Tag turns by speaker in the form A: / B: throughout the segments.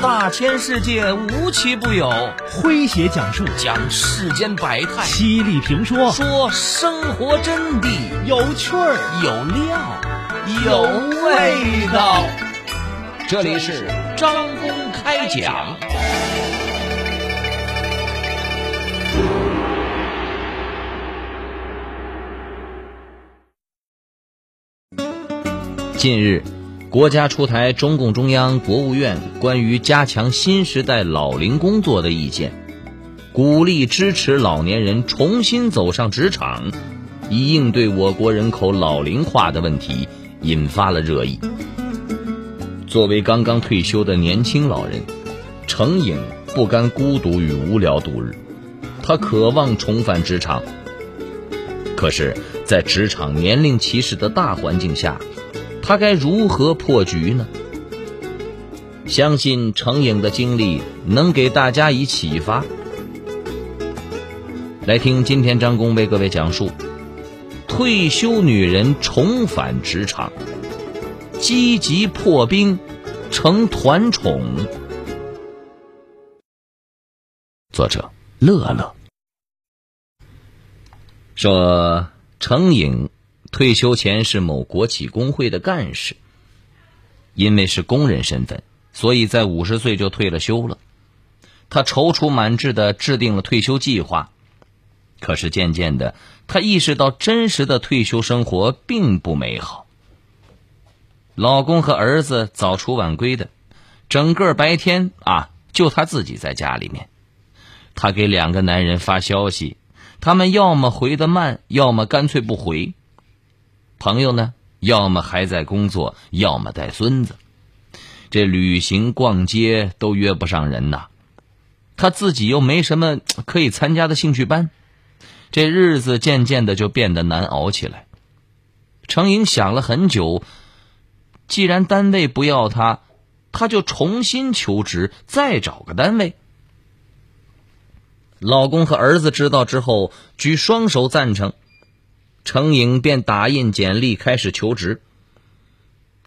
A: 大千世界无奇不有，
B: 诙谐讲述
A: 讲世间百态，
B: 犀利评说
A: 说生活真谛，
B: 有趣儿
A: 有料有味道。这里是张公开讲。近日。国家出台中共中央、国务院关于加强新时代老龄工作的意见，鼓励支持老年人重新走上职场，以应对我国人口老龄化的问题，引发了热议。作为刚刚退休的年轻老人，程颖不甘孤独与无聊度日，他渴望重返职场。可是，在职场年龄歧视的大环境下，他该如何破局呢？相信程颖的经历能给大家以启发。来听今天张工为各位讲述：退休女人重返职场，积极破冰成团宠。作者乐乐说：程颖。退休前是某国企工会的干事，因为是工人身份，所以在五十岁就退了休了。他踌躇满志的制定了退休计划，可是渐渐的，他意识到真实的退休生活并不美好。老公和儿子早出晚归的，整个白天啊，就他自己在家里面。他给两个男人发消息，他们要么回得慢，要么干脆不回。朋友呢，要么还在工作，要么带孙子，这旅行、逛街都约不上人呐。他自己又没什么可以参加的兴趣班，这日子渐渐的就变得难熬起来。程颖想了很久，既然单位不要他，他就重新求职，再找个单位。老公和儿子知道之后，举双手赞成。程颖便打印简历开始求职。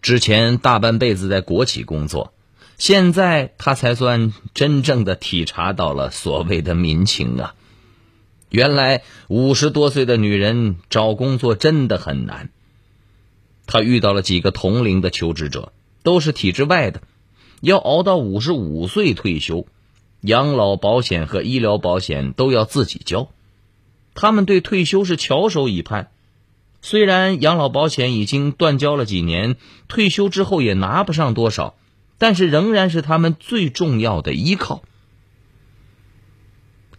A: 之前大半辈子在国企工作，现在他才算真正的体察到了所谓的民情啊！原来五十多岁的女人找工作真的很难。他遇到了几个同龄的求职者，都是体制外的，要熬到五十五岁退休，养老保险和医疗保险都要自己交。他们对退休是翘首以盼，虽然养老保险已经断交了几年，退休之后也拿不上多少，但是仍然是他们最重要的依靠。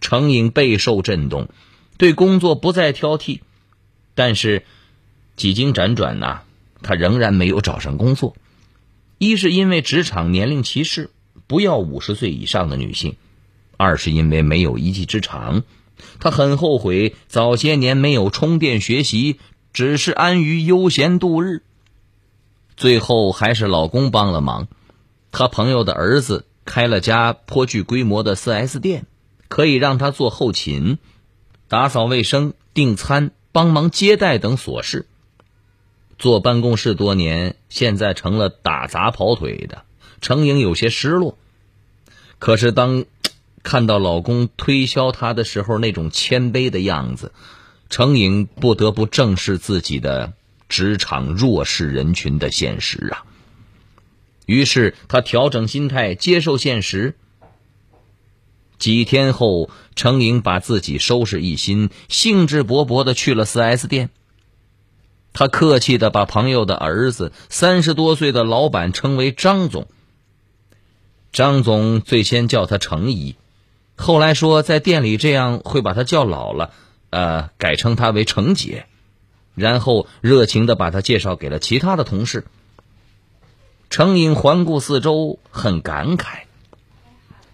A: 程颖备受震动，对工作不再挑剔，但是几经辗转呐，他仍然没有找上工作。一是因为职场年龄歧视，不要五十岁以上的女性；二是因为没有一技之长。她很后悔早些年没有充电学习，只是安于悠闲度日。最后还是老公帮了忙，他朋友的儿子开了家颇具规模的 4S 店，可以让他做后勤、打扫卫生、订餐、帮忙接待等琐事。坐办公室多年，现在成了打杂跑腿的，程颖有些失落。可是当……看到老公推销她的时候那种谦卑的样子，程颖不得不正视自己的职场弱势人群的现实啊。于是她调整心态，接受现实。几天后，程颖把自己收拾一新，兴致勃勃的去了 4S 店。他客气的把朋友的儿子，三十多岁的老板称为张总。张总最先叫他程姨。后来说在店里这样会把他叫老了，呃，改称他为程姐，然后热情的把他介绍给了其他的同事。程颖环顾四周，很感慨。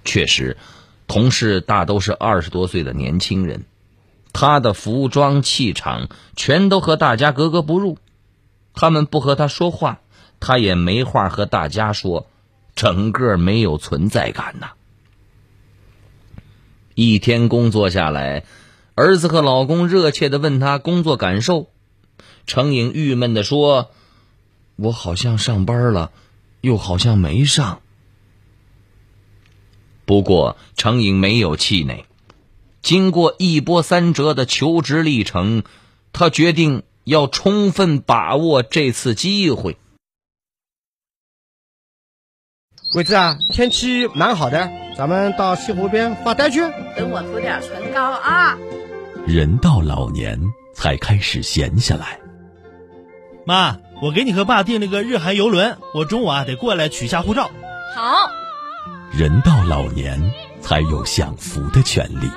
A: 确实，同事大都是二十多岁的年轻人，他的服装气场全都和大家格格不入。他们不和他说话，他也没话和大家说，整个没有存在感呐。一天工作下来，儿子和老公热切的问他工作感受，程颖郁闷的说：“我好像上班了，又好像没上。”不过程颖没有气馁，经过一波三折的求职历程，他决定要充分把握这次机会。
C: 鬼子啊，天气蛮好的，咱们到西湖边发呆去。
D: 等我涂点唇膏啊。
E: 人到老年才开始闲下来。
B: 妈，我给你和爸订了个日韩游轮，我中午啊得过来取下护照。
D: 好。
E: 人到老年才有享福的权利。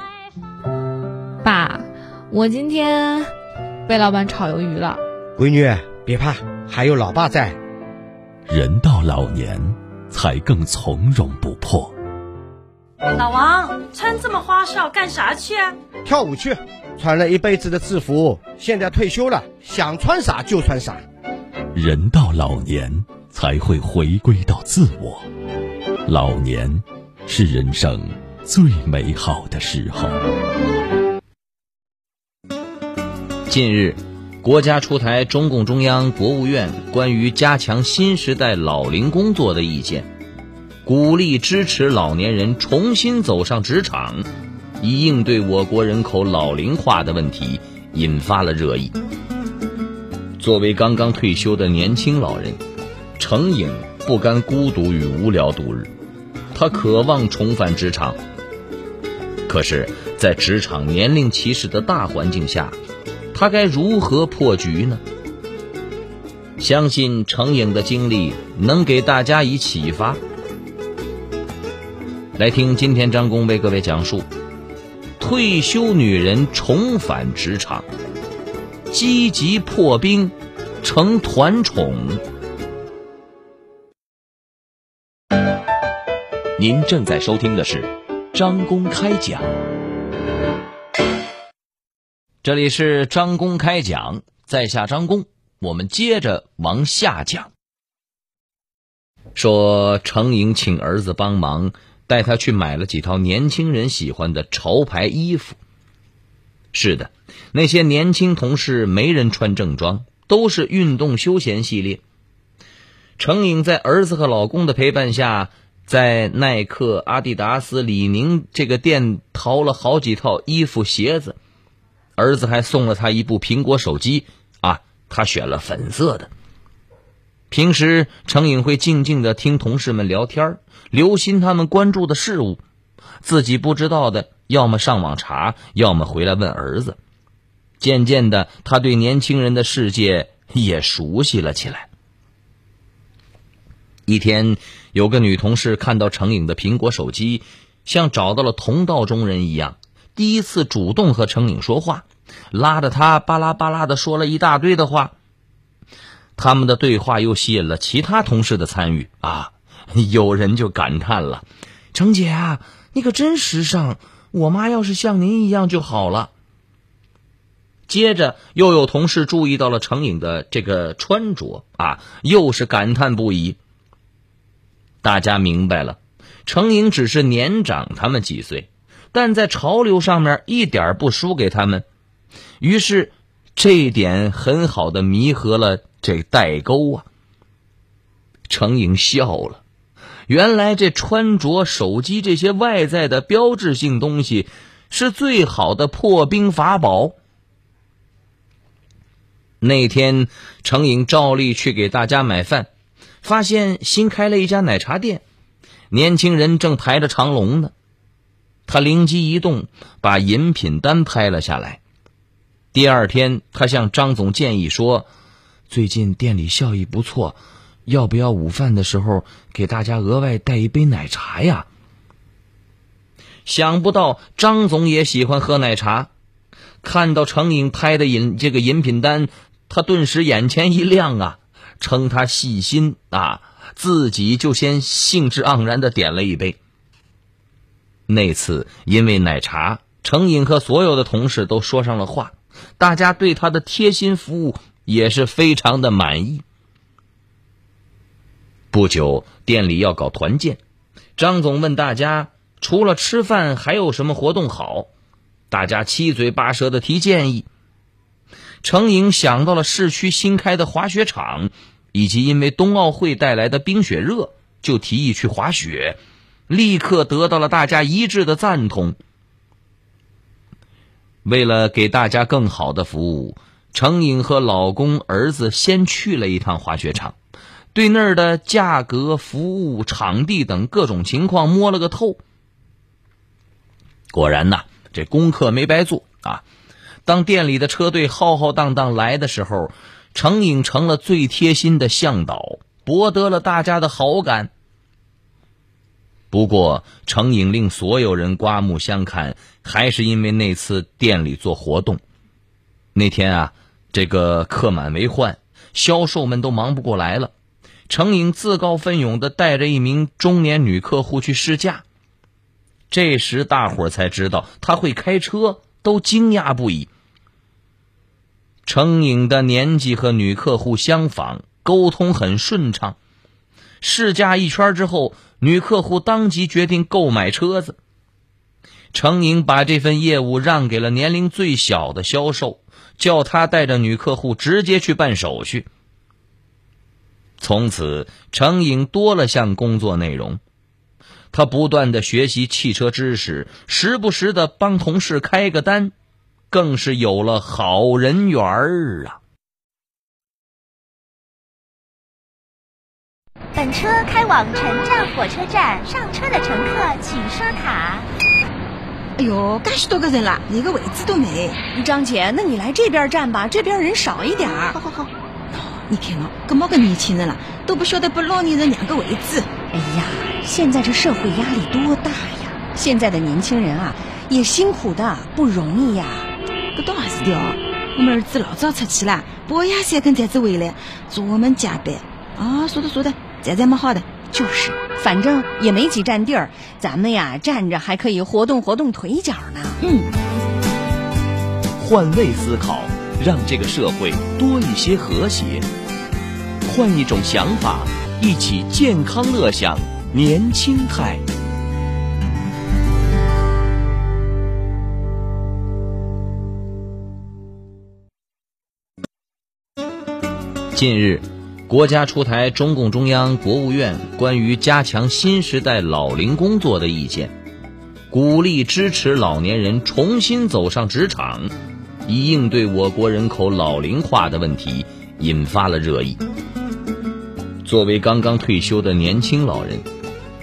F: 爸，我今天被老板炒鱿鱼了。
C: 闺女，别怕，还有老爸在。
E: 人到老年才更从容不迫。
D: 老王，穿这么花哨干啥去啊？
C: 跳舞去。穿了一辈子的制服，现在退休了，想穿啥就穿啥。
E: 人到老年才会回归到自我，老年是人生最美好的时候。
A: 近日，国家出台中共中央、国务院关于加强新时代老龄工作的意见，鼓励支持老年人重新走上职场。以应对我国人口老龄化的问题，引发了热议。作为刚刚退休的年轻老人，程颖不甘孤独与无聊度日，他渴望重返职场。可是，在职场年龄歧视的大环境下，他该如何破局呢？相信程颖的经历能给大家以启发。来听今天张工为各位讲述。退休女人重返职场，积极破冰，成团宠。
E: 您正在收听的是张工开讲，
A: 这里是张公开讲，在下张公，我们接着往下讲。说程颖请儿子帮忙。带他去买了几套年轻人喜欢的潮牌衣服。是的，那些年轻同事没人穿正装，都是运动休闲系列。程颖在儿子和老公的陪伴下，在耐克、阿迪达斯、李宁这个店淘了好几套衣服、鞋子。儿子还送了他一部苹果手机，啊，他选了粉色的。平时，程颖会静静的听同事们聊天留心他们关注的事物，自己不知道的，要么上网查，要么回来问儿子。渐渐的，他对年轻人的世界也熟悉了起来。一天，有个女同事看到程颖的苹果手机，像找到了同道中人一样，第一次主动和程颖说话，拉着他巴拉巴拉的说了一大堆的话。他们的对话又吸引了其他同事的参与啊！有人就感叹了：“程姐啊，你可真时尚！我妈要是像您一样就好了。”接着又有同事注意到了程颖的这个穿着啊，又是感叹不已。大家明白了，程颖只是年长他们几岁，但在潮流上面一点不输给他们。于是，这一点很好的弥合了。这代沟啊！程颖笑了，原来这穿着、手机这些外在的标志性东西，是最好的破冰法宝。那天，程颖照例去给大家买饭，发现新开了一家奶茶店，年轻人正排着长龙呢。他灵机一动，把饮品单拍了下来。第二天，他向张总建议说。最近店里效益不错，要不要午饭的时候给大家额外带一杯奶茶呀？想不到张总也喜欢喝奶茶，看到程颖拍的饮这个饮品单，他顿时眼前一亮啊！称他细心啊，自己就先兴致盎然的点了一杯。那次因为奶茶，程颖和所有的同事都说上了话，大家对他的贴心服务。也是非常的满意。不久，店里要搞团建，张总问大家，除了吃饭还有什么活动好？大家七嘴八舌的提建议。程颖想到了市区新开的滑雪场，以及因为冬奥会带来的冰雪热，就提议去滑雪。立刻得到了大家一致的赞同。为了给大家更好的服务，程颖和老公、儿子先去了一趟滑雪场，对那儿的价格、服务、场地等各种情况摸了个透。果然呐，这功课没白做啊！当店里的车队浩浩荡荡来的时候，程颖成了最贴心的向导，博得了大家的好感。不过，程颖令所有人刮目相看，还是因为那次店里做活动。那天啊，这个客满为患，销售们都忙不过来了。程颖自告奋勇的带着一名中年女客户去试驾。这时，大伙才知道他会开车，都惊讶不已。程颖的年纪和女客户相仿，沟通很顺畅。试驾一圈之后，女客户当即决定购买车子。程颖把这份业务让给了年龄最小的销售，叫他带着女客户直接去办手续。从此，程颖多了项工作内容，他不断的学习汽车知识，时不时的帮同事开个单。更是有了好人缘儿啊！
G: 本车开往城站火车站，上车的乘客请刷卡。
H: 哎呦，干许多个人了，连个位置都没。
I: 张姐，那你来这边站吧，这边人少一点儿
H: 好好好。你看哦，这么个年轻人了，都不晓得给老年人让个位置。
I: 哎呀，现在这社会压力多大呀！现在的年轻人啊，也辛苦的不容易呀。
H: 这倒还是的哦，我们儿子老早出去了，半夜三更才子回来，做我们加班。啊，说的说的，这这么好的，
I: 就是，反正也没几站地儿，咱们呀站着还可以活动活动腿脚呢。
H: 嗯，
E: 换位思考，让这个社会多一些和谐。换一种想法，一起健康乐享年轻态。
A: 近日，国家出台中共中央、国务院关于加强新时代老龄工作的意见，鼓励支持老年人重新走上职场，以应对我国人口老龄化的问题，引发了热议。作为刚刚退休的年轻老人，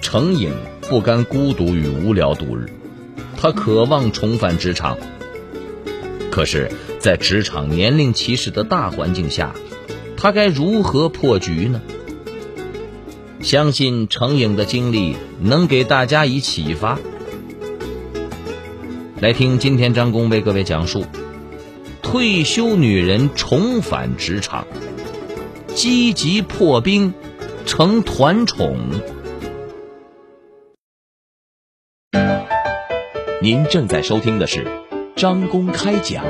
A: 程颖不甘孤独与无聊度日，他渴望重返职场。可是，在职场年龄歧视的大环境下，他该如何破局呢？相信程颖的经历能给大家以启发。来听今天张工为各位讲述：退休女人重返职场，积极破冰成团宠。
E: 您正在收听的是张工开讲。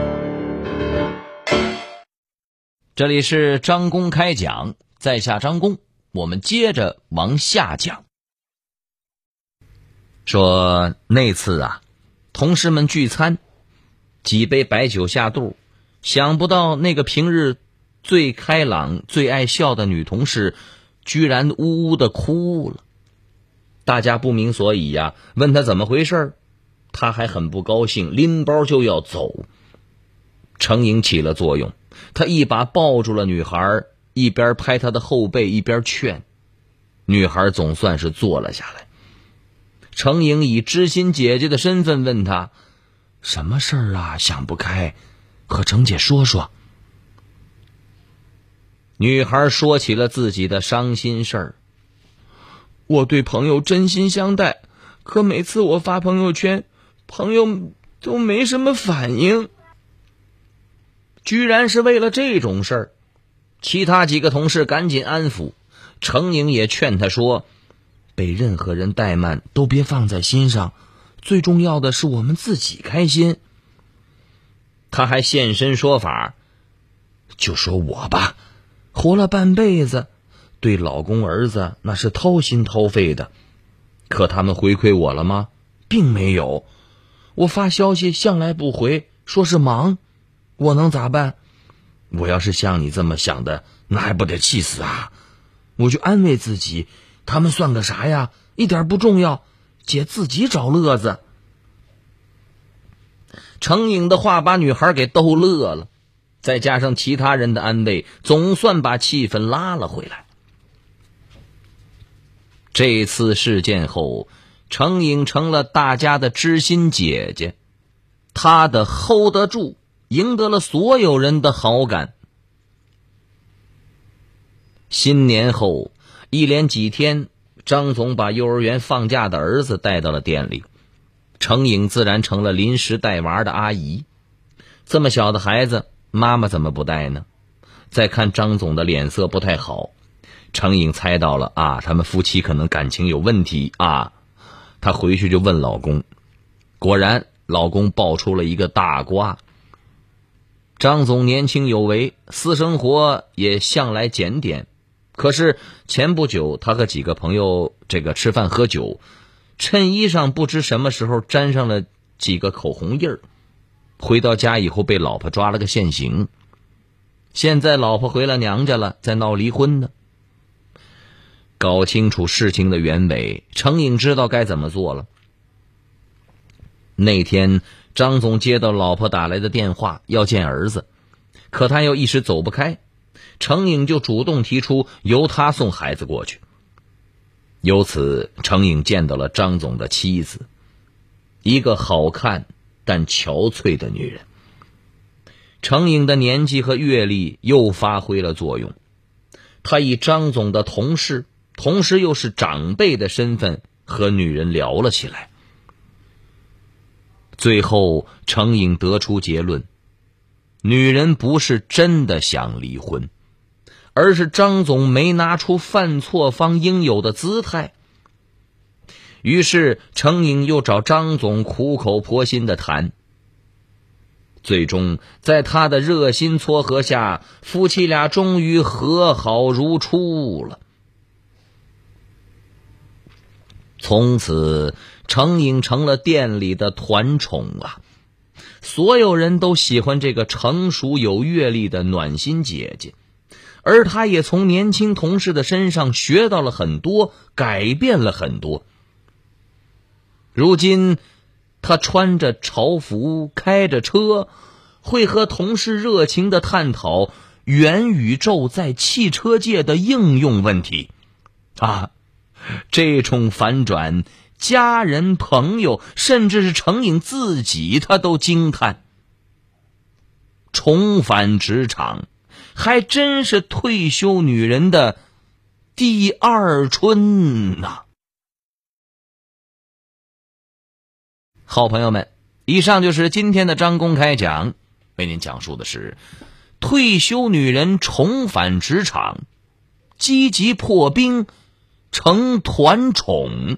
A: 这里是张公开讲，在下张公，我们接着往下讲。说那次啊，同事们聚餐，几杯白酒下肚，想不到那个平日最开朗、最爱笑的女同事，居然呜呜的哭了。大家不明所以呀，问她怎么回事她还很不高兴，拎包就要走。程颖起了作用。他一把抱住了女孩，一边拍她的后背，一边劝。女孩总算是坐了下来。程颖以知心姐姐的身份问她：“什么事儿啊？想不开，和程姐说说。”女孩说起了自己的伤心事儿：“我对朋友真心相待，可每次我发朋友圈，朋友都没什么反应。”居然是为了这种事儿，其他几个同事赶紧安抚，程颖也劝他说：“被任何人怠慢都别放在心上，最重要的是我们自己开心。”他还现身说法，就说我吧，活了半辈子，对老公儿子那是掏心掏肺的，可他们回馈我了吗？并没有，我发消息向来不回，说是忙。我能咋办？我要是像你这么想的，那还不得气死啊！我就安慰自己，他们算个啥呀？一点不重要，姐自己找乐子。程颖的话把女孩给逗乐了，再加上其他人的安慰，总算把气氛拉了回来。这次事件后，程颖成了大家的知心姐姐，她的 hold 得住，赢得了所有人的好感。新年后，一连几天，张总把幼儿园放假的儿子带到了店里，程颖自然成了临时带娃的阿姨。这么小的孩子，妈妈怎么不带呢？再看张总的脸色不太好。程颖猜到了啊，他们夫妻可能感情有问题啊，她回去就问老公，果然老公爆出了一个大瓜。张总年轻有为，私生活也向来检点，可是前不久他和几个朋友这个吃饭喝酒，衬衣上不知什么时候沾上了几个口红印儿，回到家以后被老婆抓了个现行，现在老婆回了娘家了，在闹离婚呢。搞清楚事情的原委，程颖知道该怎么做了。那天，张总接到老婆打来的电话，要见儿子，可他又一时走不开，程颖就主动提出由他送孩子过去。由此，程颖见到了张总的妻子，一个好看但憔悴的女人。程颖的年纪和阅历又发挥了作用，他以张总的同事。同时又是长辈的身份和女人聊了起来，最后程颖得出结论：女人不是真的想离婚，而是张总没拿出犯错方应有的姿态。于是程颖又找张总苦口婆心的谈，最终在他的热心撮合下，夫妻俩终于和好如初了。从此，程颖成了店里的团宠啊！所有人都喜欢这个成熟有阅历的暖心姐姐，而她也从年轻同事的身上学到了很多，改变了很多。如今，她穿着潮服，开着车，会和同事热情的探讨元宇宙在汽车界的应用问题，啊！这种反转，家人、朋友，甚至是程颖自己，他都惊叹。重返职场，还真是退休女人的第二春呐！好朋友们，以上就是今天的张公开讲，为您讲述的是退休女人重返职场，积极破冰。成团宠，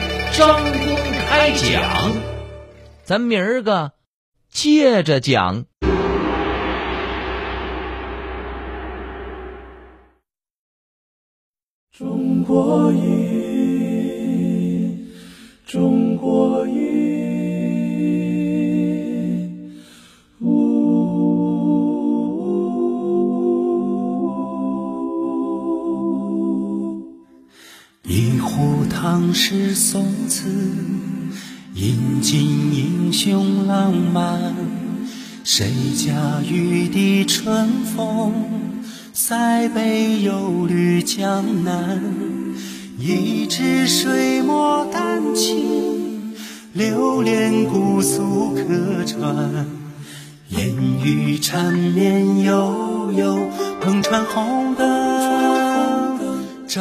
A: 张公开讲，咱明儿个接着讲。
J: 中国音，中国音。唐诗宋词，饮尽英雄浪漫。谁家玉笛春风，塞北又绿江南。一支水墨丹青，流连姑苏客船。烟雨缠绵悠悠，篷船红灯照。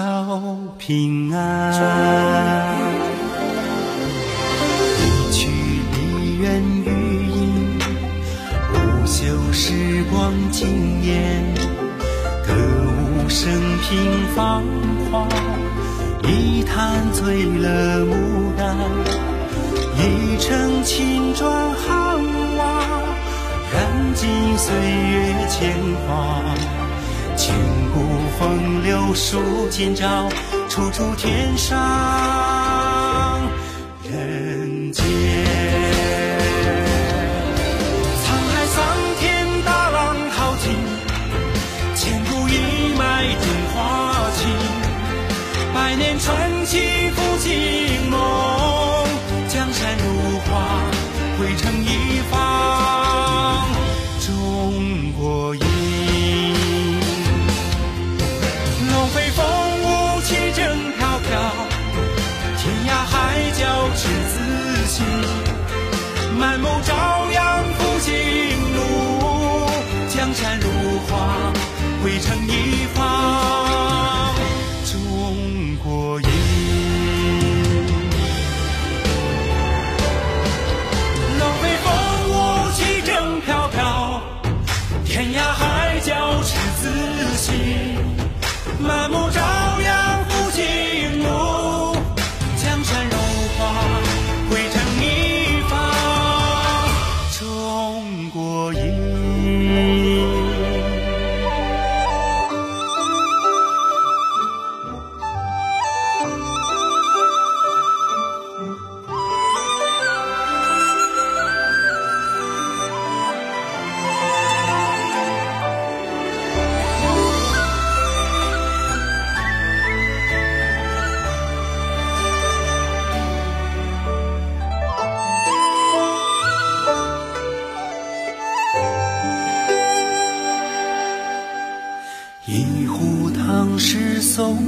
J: 平安，一曲梨园余音，不朽时光惊艳。歌舞升平芳华，一坛醉了牡丹，一城青砖汉瓦，燃尽岁月铅华。风流数今朝，处处天上。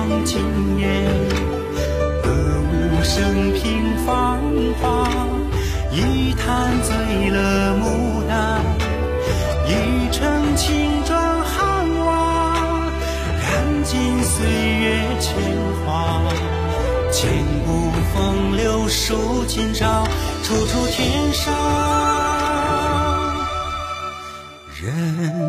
J: 时光惊艳。歌舞升平芳华，一坛醉了牡丹，一城青砖汉瓦，燃尽岁月铅华。千古风流数今朝，处处天上人